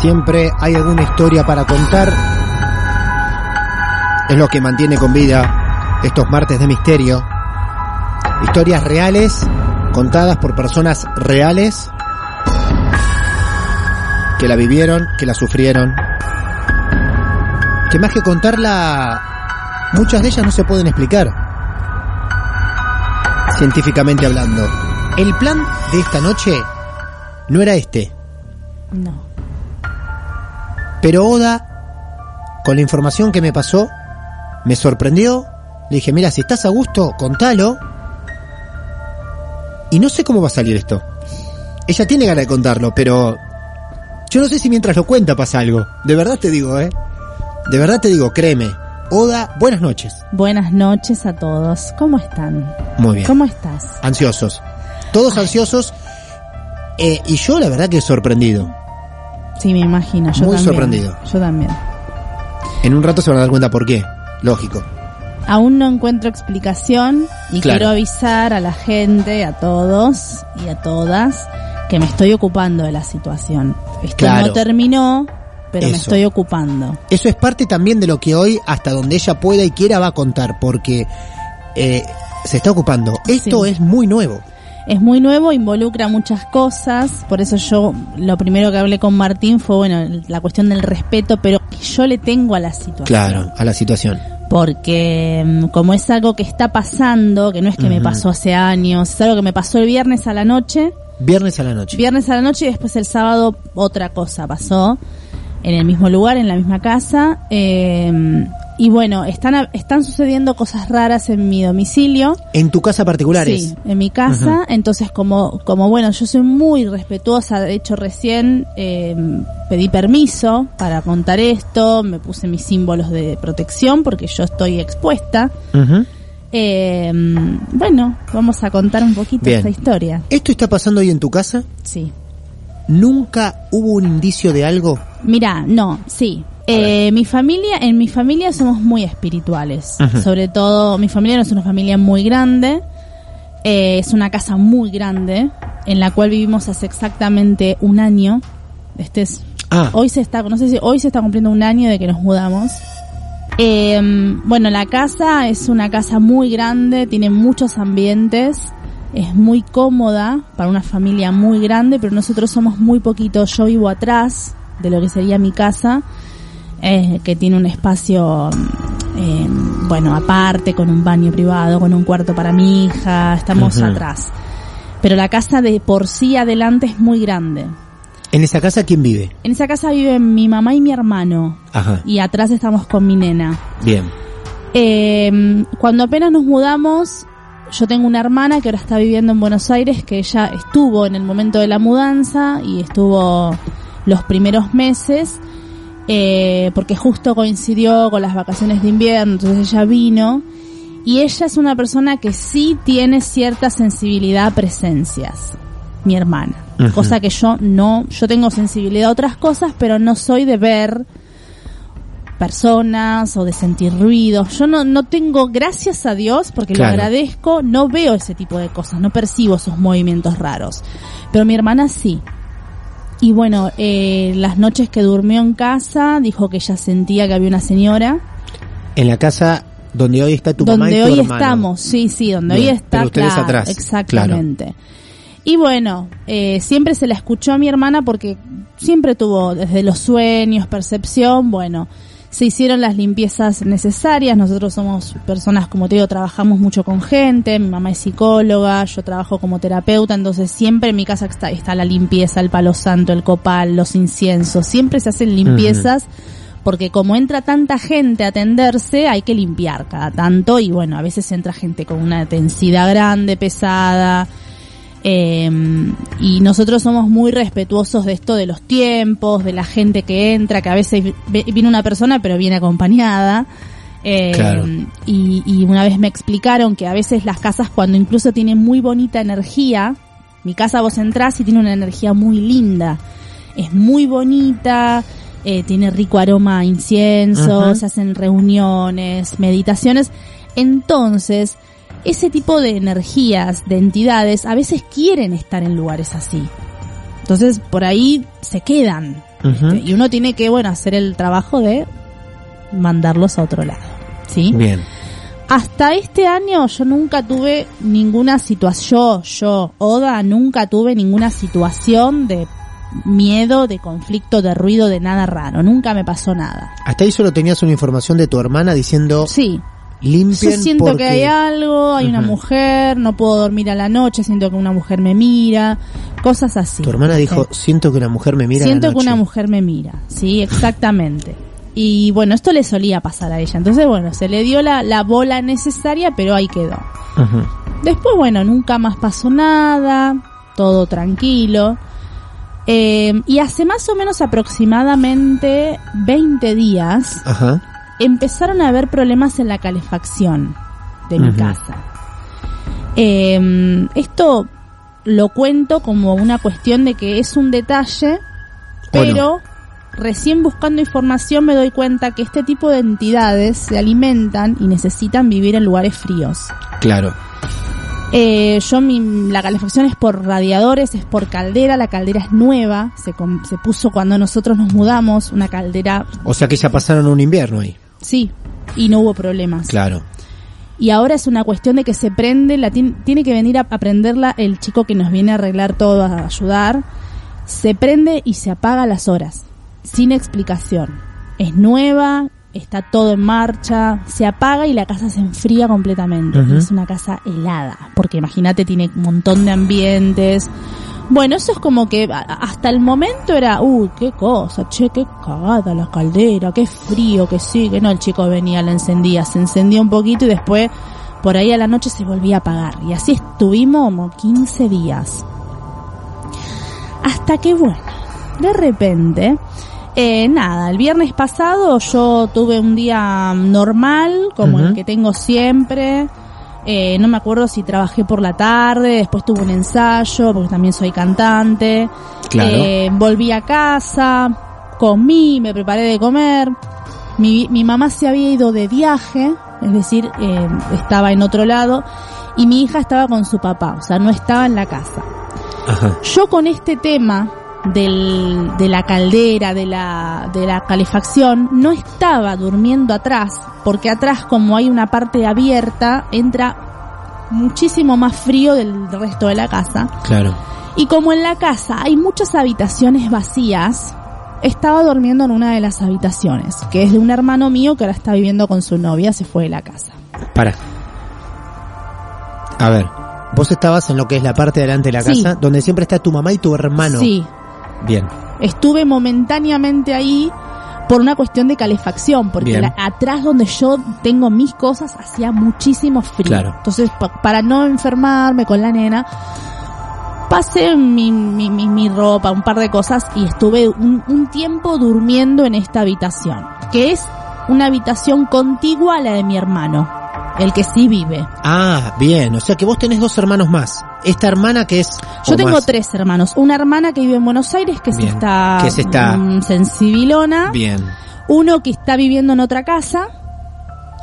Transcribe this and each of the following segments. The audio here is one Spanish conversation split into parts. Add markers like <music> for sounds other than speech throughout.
Siempre hay alguna historia para contar. Es lo que mantiene con vida estos martes de misterio. Historias reales, contadas por personas reales que la vivieron, que la sufrieron. Que más que contarla, muchas de ellas no se pueden explicar. Científicamente hablando. El plan de esta noche no era este. No. Pero Oda, con la información que me pasó, me sorprendió. Le dije, mira, si estás a gusto, contalo. Y no sé cómo va a salir esto. Ella tiene ganas de contarlo, pero yo no sé si mientras lo cuenta pasa algo. De verdad te digo, ¿eh? De verdad te digo, créeme. Oda, buenas noches. Buenas noches a todos. ¿Cómo están? Muy bien. ¿Cómo estás? Ansiosos. Todos ansiosos. Eh, y yo la verdad que sorprendido. Sí, me imagino. Yo Muy también. sorprendido. Yo también. En un rato se van a dar cuenta por qué. Lógico. Aún no encuentro explicación y Claro. quiero avisar a la gente, a todos y a todas que me estoy ocupando de la situación. Esto Claro. no terminó, pero me estoy ocupando. Eso es parte también de lo que hoy, hasta donde ella pueda y quiera, va a contar, porque eh, se está ocupando. Esto Sí. es muy nuevo. Es muy nuevo, involucra muchas cosas, por eso yo lo primero que hablé con Martín fue, bueno, la cuestión del respeto, pero que yo le tengo a la situación. Claro, a la situación. porque mm, como es algo que está pasando, que no es que me pasó hace años, es algo que me pasó el viernes a la noche, Viernes a la noche. viernes a la noche y después el sábado otra cosa pasó en el mismo lugar, en la misma casa. eh, y bueno, están, están sucediendo cosas raras en mi domicilio. En tu casa particulares. Sí, en mi casa. Entonces, como, como bueno, yo soy muy respetuosa. De hecho, recién eh, pedí permiso para contar esto. Me puse mis símbolos de protección porque yo estoy expuesta. Eh, bueno, vamos a contar un poquito Bien. esta historia. ¿Esto está pasando hoy en tu casa? Sí. ¿Nunca hubo un indicio de algo? Mira, no, sí. Eh, mi familia, en mi familia somos muy espirituales. Sobre todo, mi familia no es una familia muy grande. Eh, es una casa muy grande en la cual vivimos hace exactamente un año. Este es Ah, hoy se está, no sé si hoy se está cumpliendo un año de que nos mudamos. Eh, bueno, la casa es una casa muy grande, tiene muchos ambientes, es muy cómoda para una familia muy grande, pero nosotros somos muy poquitos. Yo vivo atrás de lo que sería mi casa, eh, que tiene un espacio, eh, bueno, aparte, con un baño privado, con un cuarto para mi hija, estamos atrás. Pero la casa de por sí adelante es muy grande. ¿En esa casa quién vive? En esa casa viven mi mamá y mi hermano. Ajá, Y atrás estamos con mi nena. bien. Eh, cuando apenas nos mudamos, yo tengo una hermana que ahora está viviendo en Buenos Aires, que ella estuvo en el momento de la mudanza y estuvo los primeros meses, eh, porque justo coincidió con las vacaciones de invierno, entonces ella vino. Y ella es una persona que sí tiene cierta sensibilidad a presencias, mi hermana. Cosa que yo no, yo tengo sensibilidad a otras cosas, pero no soy de ver personas o de sentir ruidos. Yo no, no tengo, gracias a Dios, porque Claro. lo agradezco, no veo ese tipo de cosas, no percibo esos movimientos raros. Pero mi hermana sí. Y bueno, eh, las noches que durmió en casa, dijo que ella sentía que había una señora. En la casa donde hoy está tu mamá y donde tu hoy hermano. estamos, sí, sí, donde Bien, hoy está. pero ustedes claro, atrás, Exactamente. Y bueno, eh, siempre se la escuchó a mi hermana porque siempre tuvo desde los sueños, percepción, bueno, se hicieron las limpiezas necesarias, nosotros somos personas, como te digo, trabajamos mucho con gente, mi mamá es psicóloga, yo trabajo como terapeuta, entonces siempre en mi casa está, está la limpieza, el palo santo, el copal, los inciensos, siempre se hacen limpiezas porque como entra tanta gente a atenderse, hay que limpiar cada tanto y bueno, a veces entra gente con una densidad grande, pesada. Eh, y nosotros somos muy respetuosos de esto de los tiempos, de la gente que entra, que a veces ve- viene una persona pero viene acompañada. Eh, Claro. y, y una vez me explicaron que a veces las casas cuando incluso tienen muy bonita energía, mi casa vos entrás y tiene una energía muy linda, es muy bonita, eh, tiene rico aroma a incienso, se hacen reuniones, meditaciones. Entonces, ese tipo de energías, de entidades, a veces quieren estar en lugares así. Entonces, por ahí se quedan. Este, Y uno tiene que, bueno, hacer el trabajo de mandarlos a otro lado. ¿Sí? Bien. Hasta este año yo nunca tuve ninguna situación, yo, yo, Oda, nunca tuve ninguna situación de miedo, de conflicto, de ruido, de nada raro. Nunca me pasó nada. Hasta ahí solo tenías una información de tu hermana diciendo Sí, limpien yo siento porque... que hay algo, hay una mujer, no puedo dormir a la noche, siento que una mujer me mira, cosas así. Tu hermana dijo, Sí. siento que una mujer me mira a la Siento que noche". una mujer me mira, sí, exactamente. Y bueno, esto le solía pasar a ella. Entonces, bueno, se le dio la, la bola necesaria, pero ahí quedó. Ujú. Después, bueno, nunca más pasó nada, todo tranquilo. Eh, y hace más o menos aproximadamente 20 días Ajá. Empezaron a haber problemas en la calefacción de mi casa. Eh, esto lo cuento como una cuestión de que es un detalle, pero recién buscando información me doy cuenta que este tipo de entidades se alimentan y necesitan vivir en lugares fríos. Claro. Eh, yo mi, la calefacción es por radiadores, es por caldera, la caldera es nueva, se, se puso cuando nosotros nos mudamos, una caldera, O sea que ya pasaron un invierno ahí. Sí, y no hubo problemas. Claro. Y ahora es una cuestión de que se prende, la tien- tiene que venir a aprenderla el chico que nos viene a arreglar todo, a ayudar. Se prende y se apaga a las horas, sin explicación. Es nueva, está todo en marcha, se apaga y la casa se enfría completamente. Es una casa helada, porque imagínate, tiene un montón de ambientes. Bueno, eso es como que hasta el momento era, uy, qué cosa, che, qué cagada la caldera, qué frío, que sí, que no, el chico venía, la encendía, se encendía un poquito y después por ahí a la noche se volvía a apagar. Y así estuvimos como 15 días. Hasta que bueno, de repente, eh, nada, el viernes pasado yo tuve un día normal, como el que tengo siempre. Eh, no me acuerdo si trabajé por la tarde, después tuve un ensayo, porque también soy cantante. Claro. Eh, volví a casa, comí, me preparé de comer. Mi, mi mamá se había ido de viaje, es decir, eh, estaba en otro lado. y mi hija estaba con su papá, o sea, no estaba en la casa. Ajá. Yo con este tema del, de la caldera, de la, de la calefacción, no estaba durmiendo atrás, porque atrás como hay una parte abierta, entra muchísimo más frío del resto de la casa. Claro. Y como en la casa hay muchas habitaciones vacías, estaba durmiendo en una de las habitaciones, que es de un hermano mío que ahora está viviendo con su novia, se fue de la casa. Para. A ver, vos estabas en lo que es la parte de delante de la Sí. casa, donde siempre está tu mamá y tu hermano. Sí, Bien. estuve momentáneamente ahí por una cuestión de calefacción, porque la- atrás donde yo tengo mis cosas hacía muchísimo frío. Claro. Entonces, pa- para no enfermarme con la nena, pasé mi, mi, mi, mi ropa, un par de cosas y estuve un, un tiempo durmiendo en esta habitación, que es una habitación contigua a la de mi hermano, el que sí vive. Ah, bien. O sea que vos tenés dos hermanos más. Esta hermana que es. Yo tengo más. tres hermanos. Una hermana que vive en Buenos Aires, que es Bien. esta, Que es esta- mm, sensibilona. Bien. Uno que está viviendo en otra casa.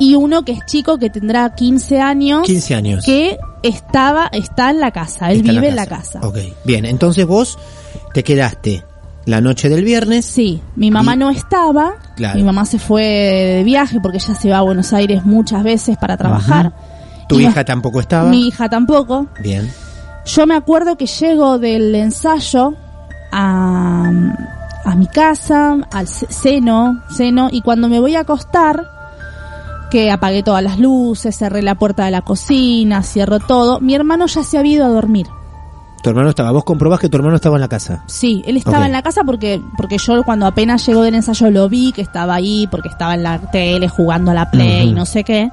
Y uno que es chico, que tendrá 15 años. 15 años. Que estaba, está en la casa. Él Está vive en la casa. Ok. Bien. Entonces vos te quedaste la noche del viernes. Sí, mi mamá Y- no estaba. Claro. Mi mamá se fue de viaje porque ella se va a Buenos Aires muchas veces para trabajar. Tu Y no- hija tampoco estaba. Mi hija tampoco. Bien. Yo me acuerdo que llego del ensayo a, a mi casa, al seno, seno, y cuando me voy a acostar, que apagué todas las luces, cerré la puerta de la cocina, cierro todo, mi hermano ya se había ido a dormir. Tu hermano estaba. Vos comprobás que tu hermano estaba en la casa. Sí, él estaba en la casa porque porque yo cuando apenas llegó del ensayo lo vi que estaba ahí porque estaba en la tele jugando a la play y Ujú. no sé qué.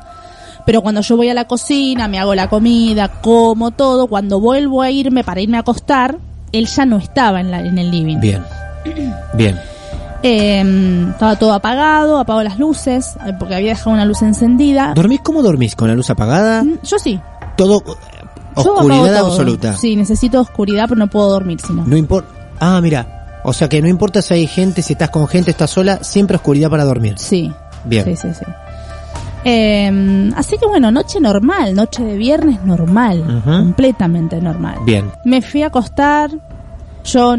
Pero cuando yo voy a la cocina, me hago la comida, como todo, cuando vuelvo a irme para irme a acostar, él ya no estaba en, la, en el living. Bien. <clears throat> Bien. Eh, estaba todo apagado, apago las luces, eh, porque había dejado una luz encendida. ¿Dormís cómo dormís? ¿Con la luz apagada? Mm, Yo sí. Todo. Oscuridad absoluta. Sí, necesito oscuridad, pero no puedo dormir si no. No importa. Ah, mira. O sea que no importa si hay gente, si estás con gente, estás sola, siempre oscuridad para dormir. Sí. Bien. Sí, sí, sí. Eh, así que bueno, noche normal, noche de viernes normal, completamente normal. Bien. Me fui a acostar, yo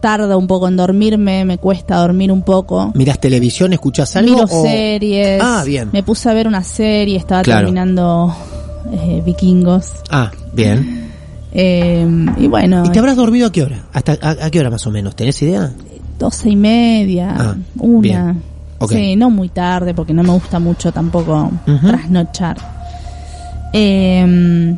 tardo un poco en dormirme, me cuesta dormir un poco. ¿Mirás televisión, escuchás algo? Miro o- series. Ah, bien. Me puse a ver una serie, estaba Claro. terminando eh, Vikingos. Ah, bien. Eh, y bueno, ¿Y te habrás dormido a qué hora? ¿Hasta a, a qué hora más o menos? ¿Tenés idea? doce y media, Ah, una. bien. Sí, no muy tarde porque no me gusta mucho tampoco trasnochar. Eh,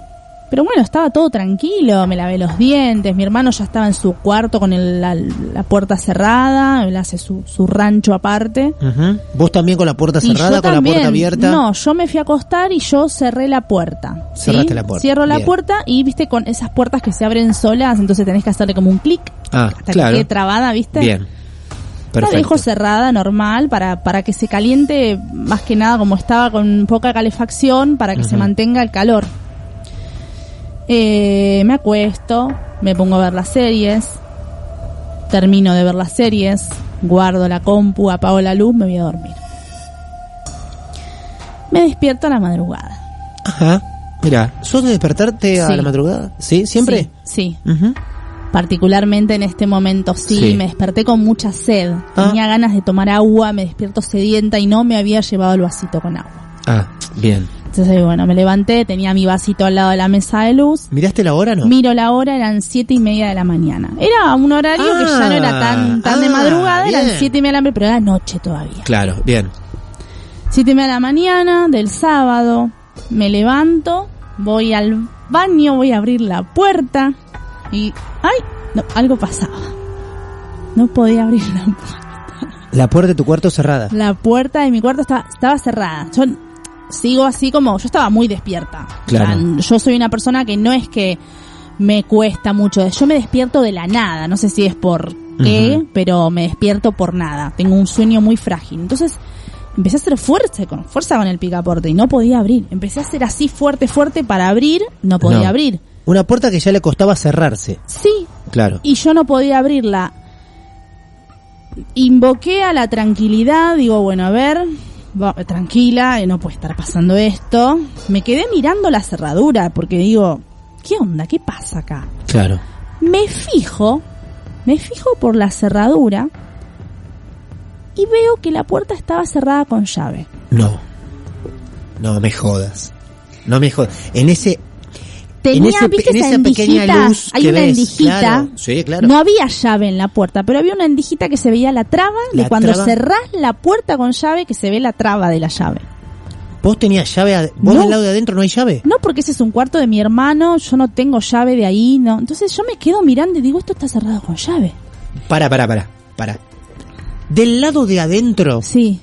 pero bueno, estaba todo tranquilo, me lavé los dientes, mi hermano ya estaba en su cuarto con el- la, la puerta cerrada, él hace su, su rancho aparte. ¿Vos también con la puerta cerrada, con la puerta abierta? No, yo me fui a acostar y yo cerré la puerta. ¿sí? Cerraste la puerta, Cierro la puerta y viste con esas puertas que se abren solas, entonces tenés que hacerle como un clic Ah, hasta claro. que quede trabada, ¿viste? Bien. La Perfecto. dejo cerrada, normal, para, para que se caliente, más que nada como estaba con poca calefacción, para que se mantenga el calor. Eh, me acuesto, me pongo a ver las series, termino de ver las series, guardo la compu, apago la luz, me voy a dormir. Me despierto a la madrugada. Ajá. Mira, ¿sos de despertarte a Sí. la madrugada? ¿Sí? ¿Siempre? Sí, sí. Particularmente en este momento sí, Sí. me desperté con mucha sed. Ah. Tenía ganas de tomar agua, me despierto sedienta y no me había llevado el vasito con agua. Ah, bien. Entonces, bueno, me levanté, tenía mi vasito al lado de la mesa de luz. ¿Miraste la hora no? Miro la hora, eran siete y media de la mañana. Era un horario que ya no era tan, tan de Ah, madrugada, eran siete y media de la mañana, pero era noche todavía. Claro, bien. Siete y media de la mañana del sábado, me levanto, voy al baño, voy a abrir la puerta y, ay, no, algo pasaba. No podía abrir la puerta. La puerta de tu cuarto cerrada. La puerta de mi cuarto estaba, estaba cerrada. Yo sigo así como, yo estaba muy despierta. Claro. O sea, yo soy una persona que no es que me cuesta mucho. Yo me despierto de la nada. No sé si es por qué, pero me despierto por nada. Tengo un sueño muy frágil. Entonces, empecé a hacer fuerza con, fuerza con el picaporte y no podía abrir. Empecé a hacer así fuerte, fuerte para abrir, no podía No. abrir. Una puerta que ya le costaba cerrarse. Sí, Claro. y yo no podía abrirla. Invoqué a la tranquilidad, digo, bueno, a ver, tranquila, eh, no puede estar pasando esto. Me quedé mirando la cerradura porque digo, ¿qué onda? ¿Qué pasa acá? Claro. Me fijo, me fijo por la cerradura y veo que la puerta estaba cerrada con llave. No. No me jodas. No me jodas. En ese Tenía, ese ¿viste en esa esa pequeña endijita? luz Hay que una ves, endijita. claro. Sí, claro. No había llave en la puerta, pero había una endijita que se veía la traba La de cuando traba. cerrás la puerta con llave que se ve la traba de la llave. vos tenías llave, vos No. del lado de adentro no hay llave. No, porque ese es un cuarto de mi hermano, yo no tengo llave de ahí, no. Entonces yo me quedo mirando y digo, esto está cerrado con llave. Para, para, para, para. Del lado de adentro Sí.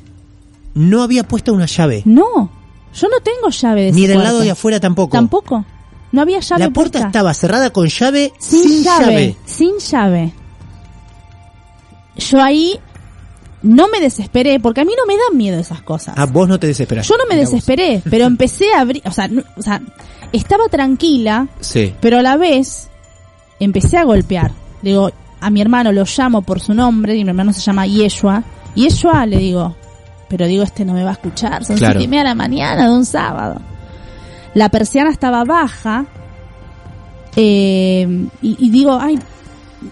no había puesta una llave. No, yo no tengo llave de Ni ese del cuarto. lado de afuera tampoco. Tampoco. No había llave La puerta estaba cerrada con llave sin, sin, llave, llave. Sin llave. Yo ahí no me desesperé, porque a mí no me dan miedo esas cosas. Ah, vos no te desesperas. Yo no me vos. desesperé, <laughs> pero empecé a abrir, o sea, no- o sea, estaba tranquila, Sí. pero a la vez empecé a golpear. Digo, a mi hermano lo llamo por su nombre, y mi hermano se llama Yeshua. Yeshua le digo, pero digo, este no me va a escuchar, son Claro. siete y media de la mañana de un sábado. La persiana estaba baja, eh, y, y digo, ay,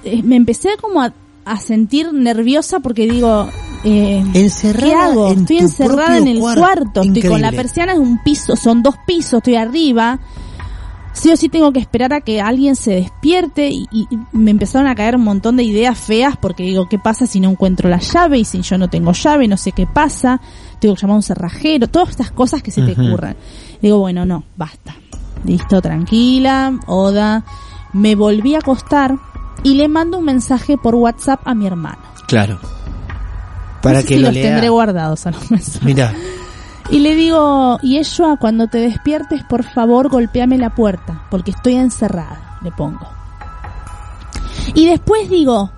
eh, me empecé como a, a sentir nerviosa porque digo, eh, Encerrada ¿Qué hago? en Estoy encerrada en el cuarto. cuarto, estoy con la persiana en un piso, son dos pisos, estoy arriba. Sí o sí tengo que esperar a que alguien se despierte y, y me empezaron a caer un montón de ideas feas porque digo, ¿qué pasa si no encuentro la llave y si yo no tengo llave? No sé qué pasa, tengo que llamar a un cerrajero, todas estas cosas que se te ocurran. Digo, bueno, no, basta. Listo, tranquila, Oda. Me volví a acostar y le mando un mensaje por WhatsApp a mi hermano. Claro. Para no sé que si lo los lea. tendré guardados a los mensajes. Mira, Y le digo, Yeshua, cuando te despiertes, por favor, golpeame la puerta, porque estoy encerrada, le pongo. Y después digo,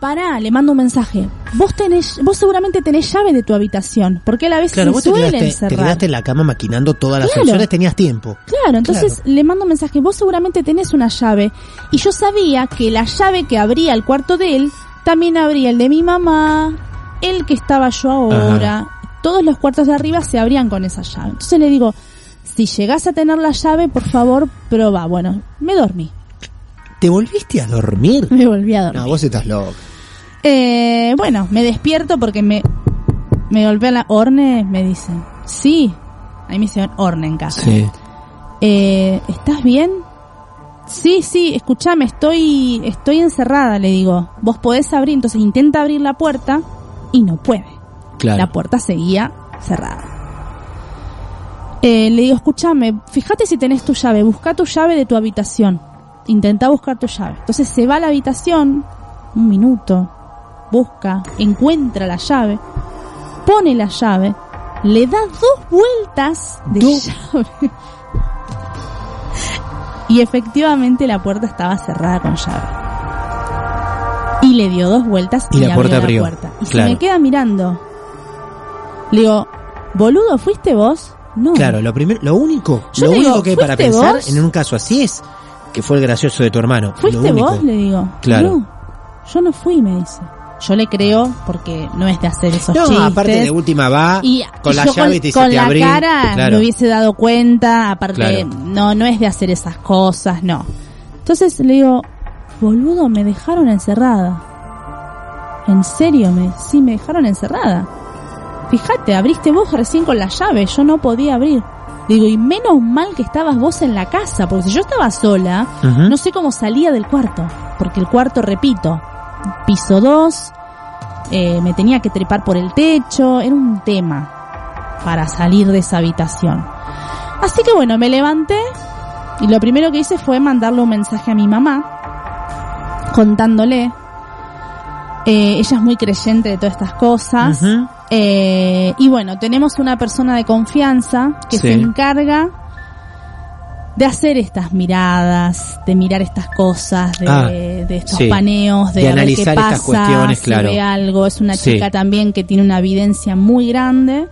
pará, le mando un mensaje. Vos tenés, vos seguramente tenés llave de tu habitación, porque él a veces claro, se vos te suele quedaste, te encerrar. quedaste en la cama maquinando todas las Claro. opciones, tenías tiempo. Claro, entonces le mando un mensaje, vos seguramente tenés una llave. Y yo sabía que la llave que abría el cuarto de él, también abría el de mi mamá, el que estaba yo ahora. Todos los cuartos de arriba se abrían con esa llave. Entonces le digo, si llegás a tener la llave, por favor, probá. Bueno, me dormí. ¿Te volviste a dormir? <laughs> Me volví a dormir. No, vos estás loco. Eh, bueno, me despierto porque me, me golpea la horne, me dicen. Sí, ahí me hicieron horne en casa. Sí. Eh, ¿estás bien? Sí, sí, escúchame, estoy, estoy encerrada, le digo. Vos podés abrir, entonces intenta abrir la puerta y no puede. Claro. La puerta seguía cerrada. Eh, le digo, escúchame, fíjate si tenés tu llave, busca tu llave de tu habitación. Intenta buscar tu llave. Entonces se va a la habitación, un minuto, busca, encuentra la llave, pone la llave, le da dos vueltas de Dos. llave. <laughs> Y efectivamente la puerta estaba cerrada con llave. Y le dio dos vueltas y, Y la puerta abrió. la puerta. Y Claro. se me queda mirando. Le digo, boludo, ¿fuiste vos? No. Claro, lo primero, lo único, Yo lo único digo, que hay para ¿fuiste pensar vos? en un caso así es que fue el gracioso de tu hermano. ¿Fuiste lo vos? Le digo. Claro. No, yo no fui, me dice. Yo le creo porque no es de hacer esos No, chistes. aparte de última va y con y la llave y te dice con la cara Claro. me hubiese dado cuenta, aparte Claro. no no es de hacer esas cosas, no. Entonces le digo, "Boludo, me dejaron encerrada." ¿En serio? Me sí me dejaron encerrada. Fíjate, abriste vos recién con la llave, yo no podía abrir. Digo, y menos mal que estabas vos en la casa, porque si yo estaba sola, no sé cómo salía del cuarto, porque el cuarto, repito, piso 2, eh, me tenía que trepar por el techo, era un tema para salir de esa habitación. Así que bueno, me levanté y lo primero que hice fue mandarle un mensaje a mi mamá contándole. Eh, ella es muy creyente de todas estas cosas. Ujú. Eh, y bueno, tenemos una persona de confianza que Sí. se encarga de hacer estas miradas, de mirar estas cosas, de, Ah, de estos sí. paneos, de, De analizar qué estas pasa, cuestiones, si claro. ve algo. Es una Sí. chica también que tiene una evidencia muy grande,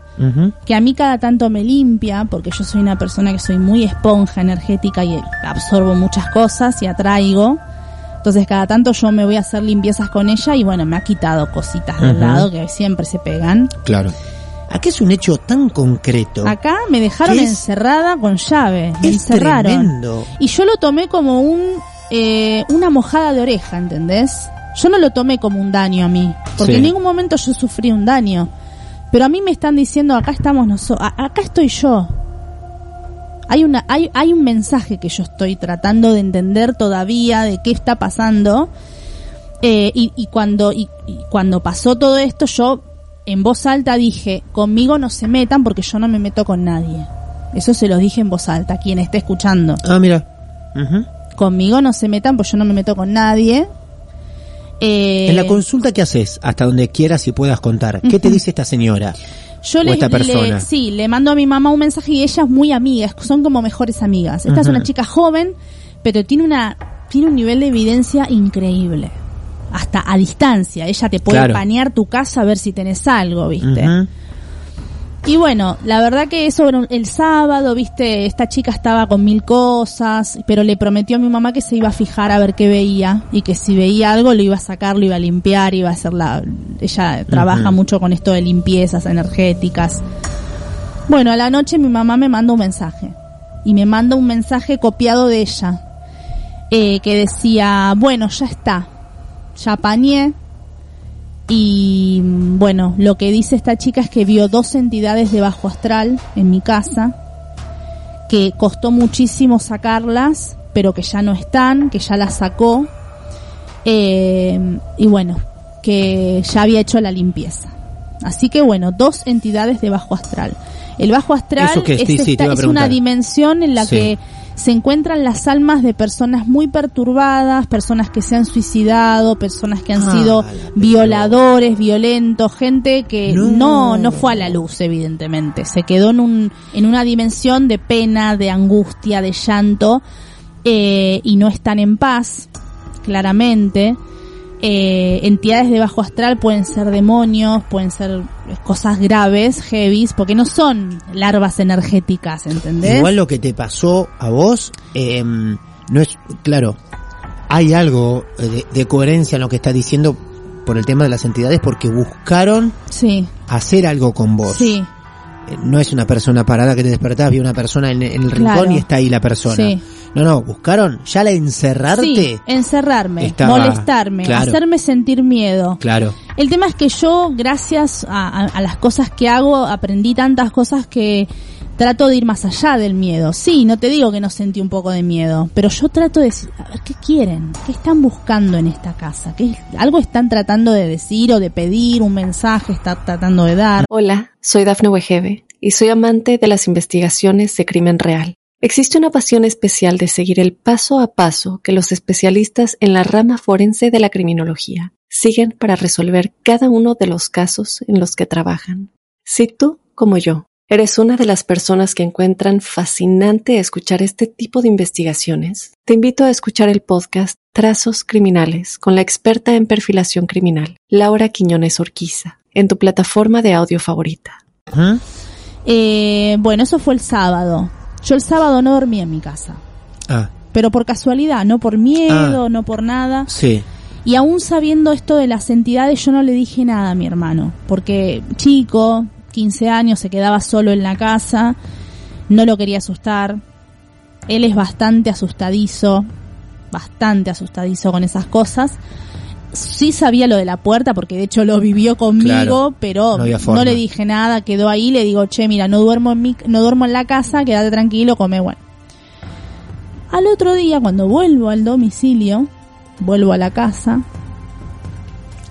que a mí cada tanto me limpia, porque yo soy una persona que soy muy esponja energética y absorbo muchas cosas y atraigo. Entonces cada tanto yo me voy a hacer limpiezas con ella y bueno, me ha quitado cositas del Ujú. lado que siempre se pegan. Claro. Acá es un hecho tan concreto. Acá me dejaron encerrada con llave. Me es encerraron. tremendo. Y yo lo tomé como un eh, una mojada de oreja, ¿entendés? Yo no lo tomé como un daño a mí, porque Sí. en ningún momento yo sufrí un daño. Pero a mí me están diciendo, acá estamos nosotros, acá estoy yo. Hay una hay hay un mensaje que yo estoy tratando de entender todavía de qué está pasando. Eh, y, y cuando y, y cuando pasó todo esto, yo en voz alta dije, conmigo no se metan porque yo no me meto con nadie. Eso se los dije en voz alta, quien esté escuchando. Ah, mira. Conmigo no se metan, pues yo no me meto con nadie. Eh, En la consulta que haces, hasta donde quieras y puedas contar, ¿qué te dice esta señora? Yo le, esta persona. le- sí, le mando a mi mamá un mensaje y ella es muy amiga, son como mejores amigas. Esta es una chica joven, pero tiene una tiene un nivel de evidencia increíble. Hasta a distancia, ella te puede Claro. panear tu casa a ver si tenés algo, ¿viste? Y bueno, la verdad que eso era el sábado, viste, esta chica estaba con mil cosas, pero le prometió a mi mamá que se iba a fijar a ver qué veía y que si veía algo lo iba a sacar, lo iba a limpiar, iba a hacer la... Ella trabaja mucho con esto de limpiezas energéticas. Bueno, a la noche mi mamá me manda un mensaje y me manda un mensaje copiado de ella eh, que decía, bueno, ya está, ya apañé, y bueno, lo que dice esta chica es que vio dos entidades de bajo astral en mi casa, que costó muchísimo sacarlas, pero que ya no están, que ya las sacó, eh, y bueno, que ya había hecho la limpieza. Así que bueno, dos entidades de bajo astral. El bajo astral ¿Eso qué es? Sí, esta- es una dimensión en la Sí. que se encuentran las almas de personas muy perturbadas, personas que se han suicidado, personas que han Ah, sido violadores, violentos, gente que No. no. no fue a la luz evidentemente, se quedó en un en una dimensión de pena, de angustia, de llanto eh, y no están en paz, claramente. Eh, entidades de bajo astral pueden ser demonios, pueden ser cosas graves, heavies, porque no son larvas energéticas, ¿entendés? Igual lo que te pasó a vos, eh, no es, claro, hay algo eh, de, de coherencia en lo que estás diciendo por el tema de las entidades porque buscaron Sí, hacer algo con vos. sí, Eh, No es una persona parada que te despertás, vi una persona en, en el rincón Claro. y está ahí la persona. Sí. No, no, buscaron ya la encerrarte. sí, encerrarme, Estaba- molestarme, claro. hacerme sentir miedo. Claro. El tema es que yo, gracias a, a- a las cosas que hago, aprendí tantas cosas que trato de ir más allá del miedo. Sí, no te digo que no sentí un poco de miedo, pero yo trato de decir, a ver, ¿qué quieren? ¿Qué están buscando en esta casa? ¿Qué, ¿Algo están tratando de decir o de pedir? ¿Un mensaje está tratando de dar? Hola, soy Dafne Wegebe y soy amante de las investigaciones de crimen real. Existe una pasión especial de seguir el paso a paso que los especialistas en la rama forense de la criminología siguen para resolver cada uno de los casos en los que trabajan. Si tú, como yo, eres una de las personas que encuentran fascinante escuchar este tipo de investigaciones, te invito a escuchar el podcast Trazos Criminales con la experta en perfilación criminal, Laura Quiñones Orquiza, en tu plataforma de audio favorita. ¿Ah? Eh, bueno, eso fue el sábado. Yo el sábado no dormí en mi casa. Ah, Pero por casualidad, no por miedo, Ah. no por nada. sí. Y aún sabiendo esto de las entidades, yo no le dije nada a mi hermano. Porque chico, 15 años, se quedaba solo en la casa. No lo quería asustar. Él es bastante asustadizo. Bastante asustadizo con esas cosas. Sí sabía lo de la puerta porque de hecho lo vivió conmigo, Claro, pero no le dije nada, quedó ahí, le digo, che, mira, no duermo en mi, no duermo en la casa, quédate tranquilo, come, bueno. Al otro día, cuando vuelvo al domicilio, vuelvo a la casa,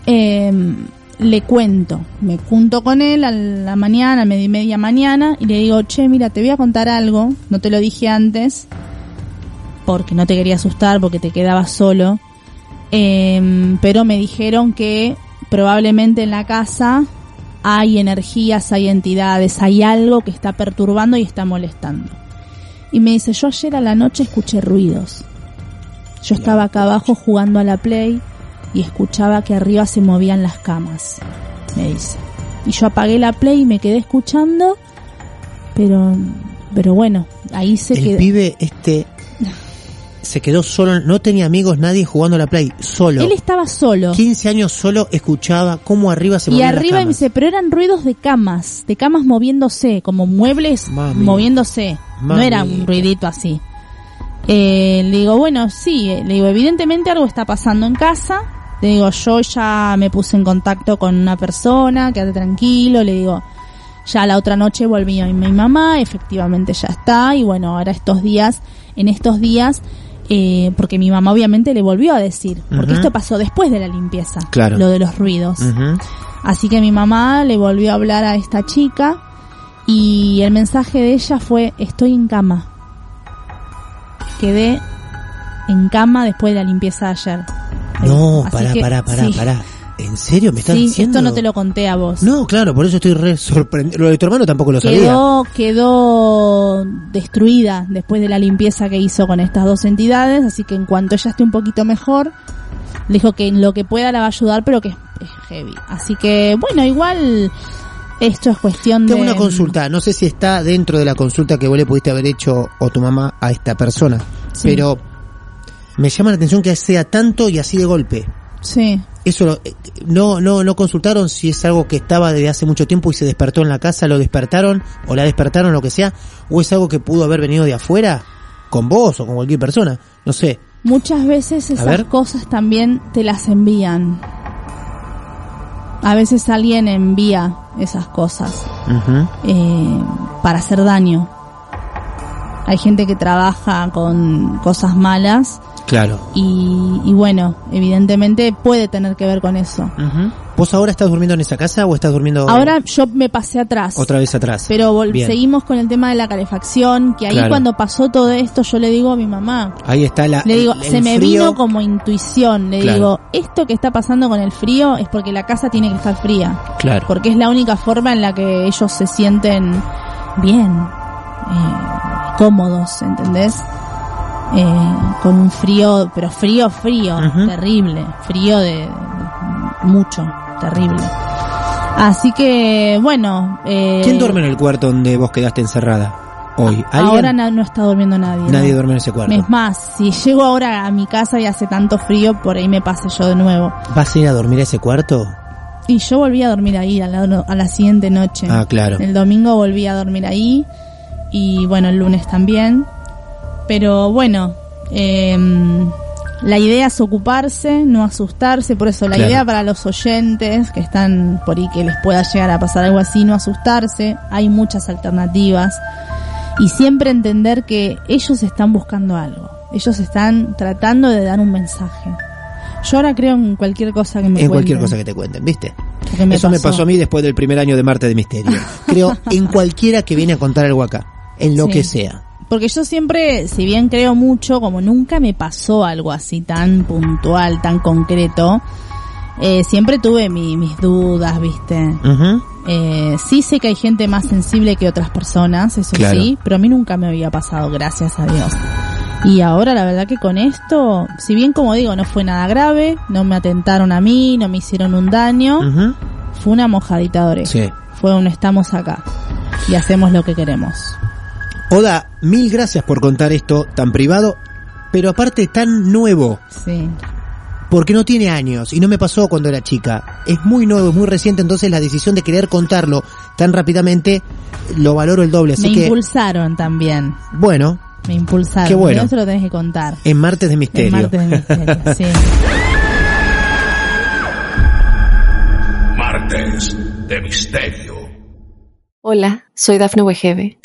em, le cuento, me junto con él a la mañana, media y media mañana, y le digo, che, mira, te voy a contar algo, no te lo dije antes, porque no te quería asustar, porque te quedabas solo, em, pero me dijeron que probablemente en la casa hay energías, hay entidades, hay algo que está perturbando y está molestando. Y me dice, yo ayer a la noche escuché ruidos. Yo estaba acá abajo jugando a la Play y escuchaba que arriba se movían las camas, me dice. Y yo apagué la Play y me quedé escuchando, pero, pero bueno, ahí se El quedó. pibe este <laughs> se quedó solo, no tenía amigos, nadie jugando a la Play, solo. Él estaba solo. 15 años solo escuchaba cómo arriba se Y movían las arriba me camas. dice, pero eran ruidos de camas, de camas moviéndose, como muebles Mami. moviéndose. No era un ruidito así. Eh, le digo, bueno, sí, eh, le digo, evidentemente algo está pasando en casa. Le digo, yo ya me puse en contacto con una persona, quédate tranquilo, le digo, ya la otra noche volví a mi mamá, efectivamente ya está, y bueno, ahora estos días, en estos días, eh, porque mi mamá obviamente le volvió a decir, porque esto pasó después de la limpieza, Claro. lo de los ruidos. Así que mi mamá le volvió a hablar a esta chica y el mensaje de ella fue, estoy en cama. Quedé en cama después de la limpieza de ayer. No, pará, que, pará, pará, sí. pará. ¿En serio me estás Sí, diciendo? esto no te lo conté a vos. No, claro, por eso estoy re sorprendido. Lo de tu hermano tampoco lo sabía. quedó, quedó destruida después de la limpieza que hizo con estas dos entidades, así que en cuanto ella esté un poquito mejor, le dijo que en lo que pueda la va a ayudar, pero que es, es heavy. Así que, bueno, igual esto es cuestión Tengo de... una consulta, no sé si está dentro de la consulta que vos le pudiste haber hecho o tu mamá a esta persona, Sí. pero me llama la atención que sea tanto y así de golpe. Sí. Eso lo- eh, no no no consultaron si es algo que estaba desde hace mucho tiempo y se despertó en la casa, lo despertaron o la despertaron lo que sea, o es algo que pudo haber venido de afuera con vos o con cualquier persona, no sé. Muchas veces esas ver. cosas también te las envían. A veces alguien envía esas cosas eh, para hacer daño. Hay gente que trabaja con cosas malas Claro. y, y bueno, evidentemente puede tener que ver con eso. Ujú. ¿Vos ahora estás durmiendo en esa casa o estás durmiendo Ahora yo me pasé atrás. otra vez atrás? Pero Bien. seguimos con el tema de la calefacción, que ahí Claro. cuando pasó todo esto yo le digo a mi mamá, Ahí está la Le digo, el- se el me frío. vino como intuición. Le Claro. digo, esto que está pasando con el frío es porque la casa tiene que estar fría. Claro. Porque es la única forma en la que ellos se sienten bien, eh, cómodos, ¿entendés? Eh, con un frío, pero frío, frío, terrible. Frío de, de mucho, terrible. Así que, bueno. Eh, ¿Quién duerme en el cuarto donde vos quedaste encerrada hoy? ¿Alguien? Ahora no está durmiendo nadie. Nadie ¿no? duerme en ese cuarto. Es más, si llego ahora a mi casa y hace tanto frío, por ahí me pase yo de nuevo. ¿Vas a ir a dormir a ese cuarto? Y yo volví a dormir ahí a la, a la siguiente noche. Ah, claro. El domingo volví a dormir ahí y bueno, el lunes también. Pero bueno, em, la idea es ocuparse, no asustarse. Por eso la Claro. idea para los oyentes que están por ahí que les pueda llegar a pasar algo así, no asustarse. Hay muchas alternativas. Y siempre entender que ellos están buscando algo. Ellos están tratando de dar un mensaje. Yo ahora creo en cualquier cosa que me en cualquier cosa que te cuenten, ¿viste? me Eso me pasó. pasó a mí después del primer año de Marte de Misterio. <laughs> Creo en cualquiera que viene a contar algo acá, en lo Sí. que sea. Porque yo siempre, si bien creo mucho, como nunca me pasó algo así tan puntual, tan concreto, eh, siempre tuve mi- mis dudas, ¿viste? Ujú. Eh, sí sé que hay gente más sensible que otras personas, eso Claro. sí, pero a mí nunca me había pasado, gracias a Dios. Y ahora la verdad que con esto, si bien como digo, no fue nada grave, no me atentaron a mí, no me hicieron un daño, fue una mojadita de oreja. Sí. Fue un estamos acá y hacemos lo que queremos. Oda, mil gracias por contar esto tan privado, pero aparte tan nuevo, Sí. porque no tiene años y no me pasó cuando era chica. Es muy nuevo, es muy reciente, entonces la decisión de querer contarlo tan rápidamente lo valoro el doble. Así me que, impulsaron también. bueno, Me impulsaron. Qué bueno. Eso lo tenés que contar. en Martes de Misterio. martes de misterio, <laughs> sí. Martes de Misterio. Hola, soy Dafne Wegebe